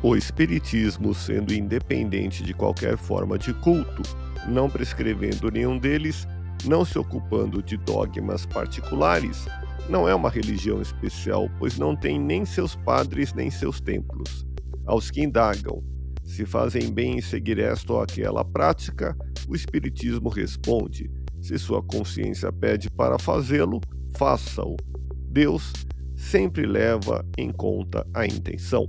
O Espiritismo, sendo independente de qualquer forma de culto, não prescrevendo nenhum deles, não se ocupando de dogmas particulares, não é uma religião especial, pois não tem nem seus padres nem seus templos. Aos que indagam se fazem bem em seguir esta ou aquela prática, o Espiritismo responde: se sua consciência pede para fazê-lo, faça-o. Deus sempre leva em conta a intenção.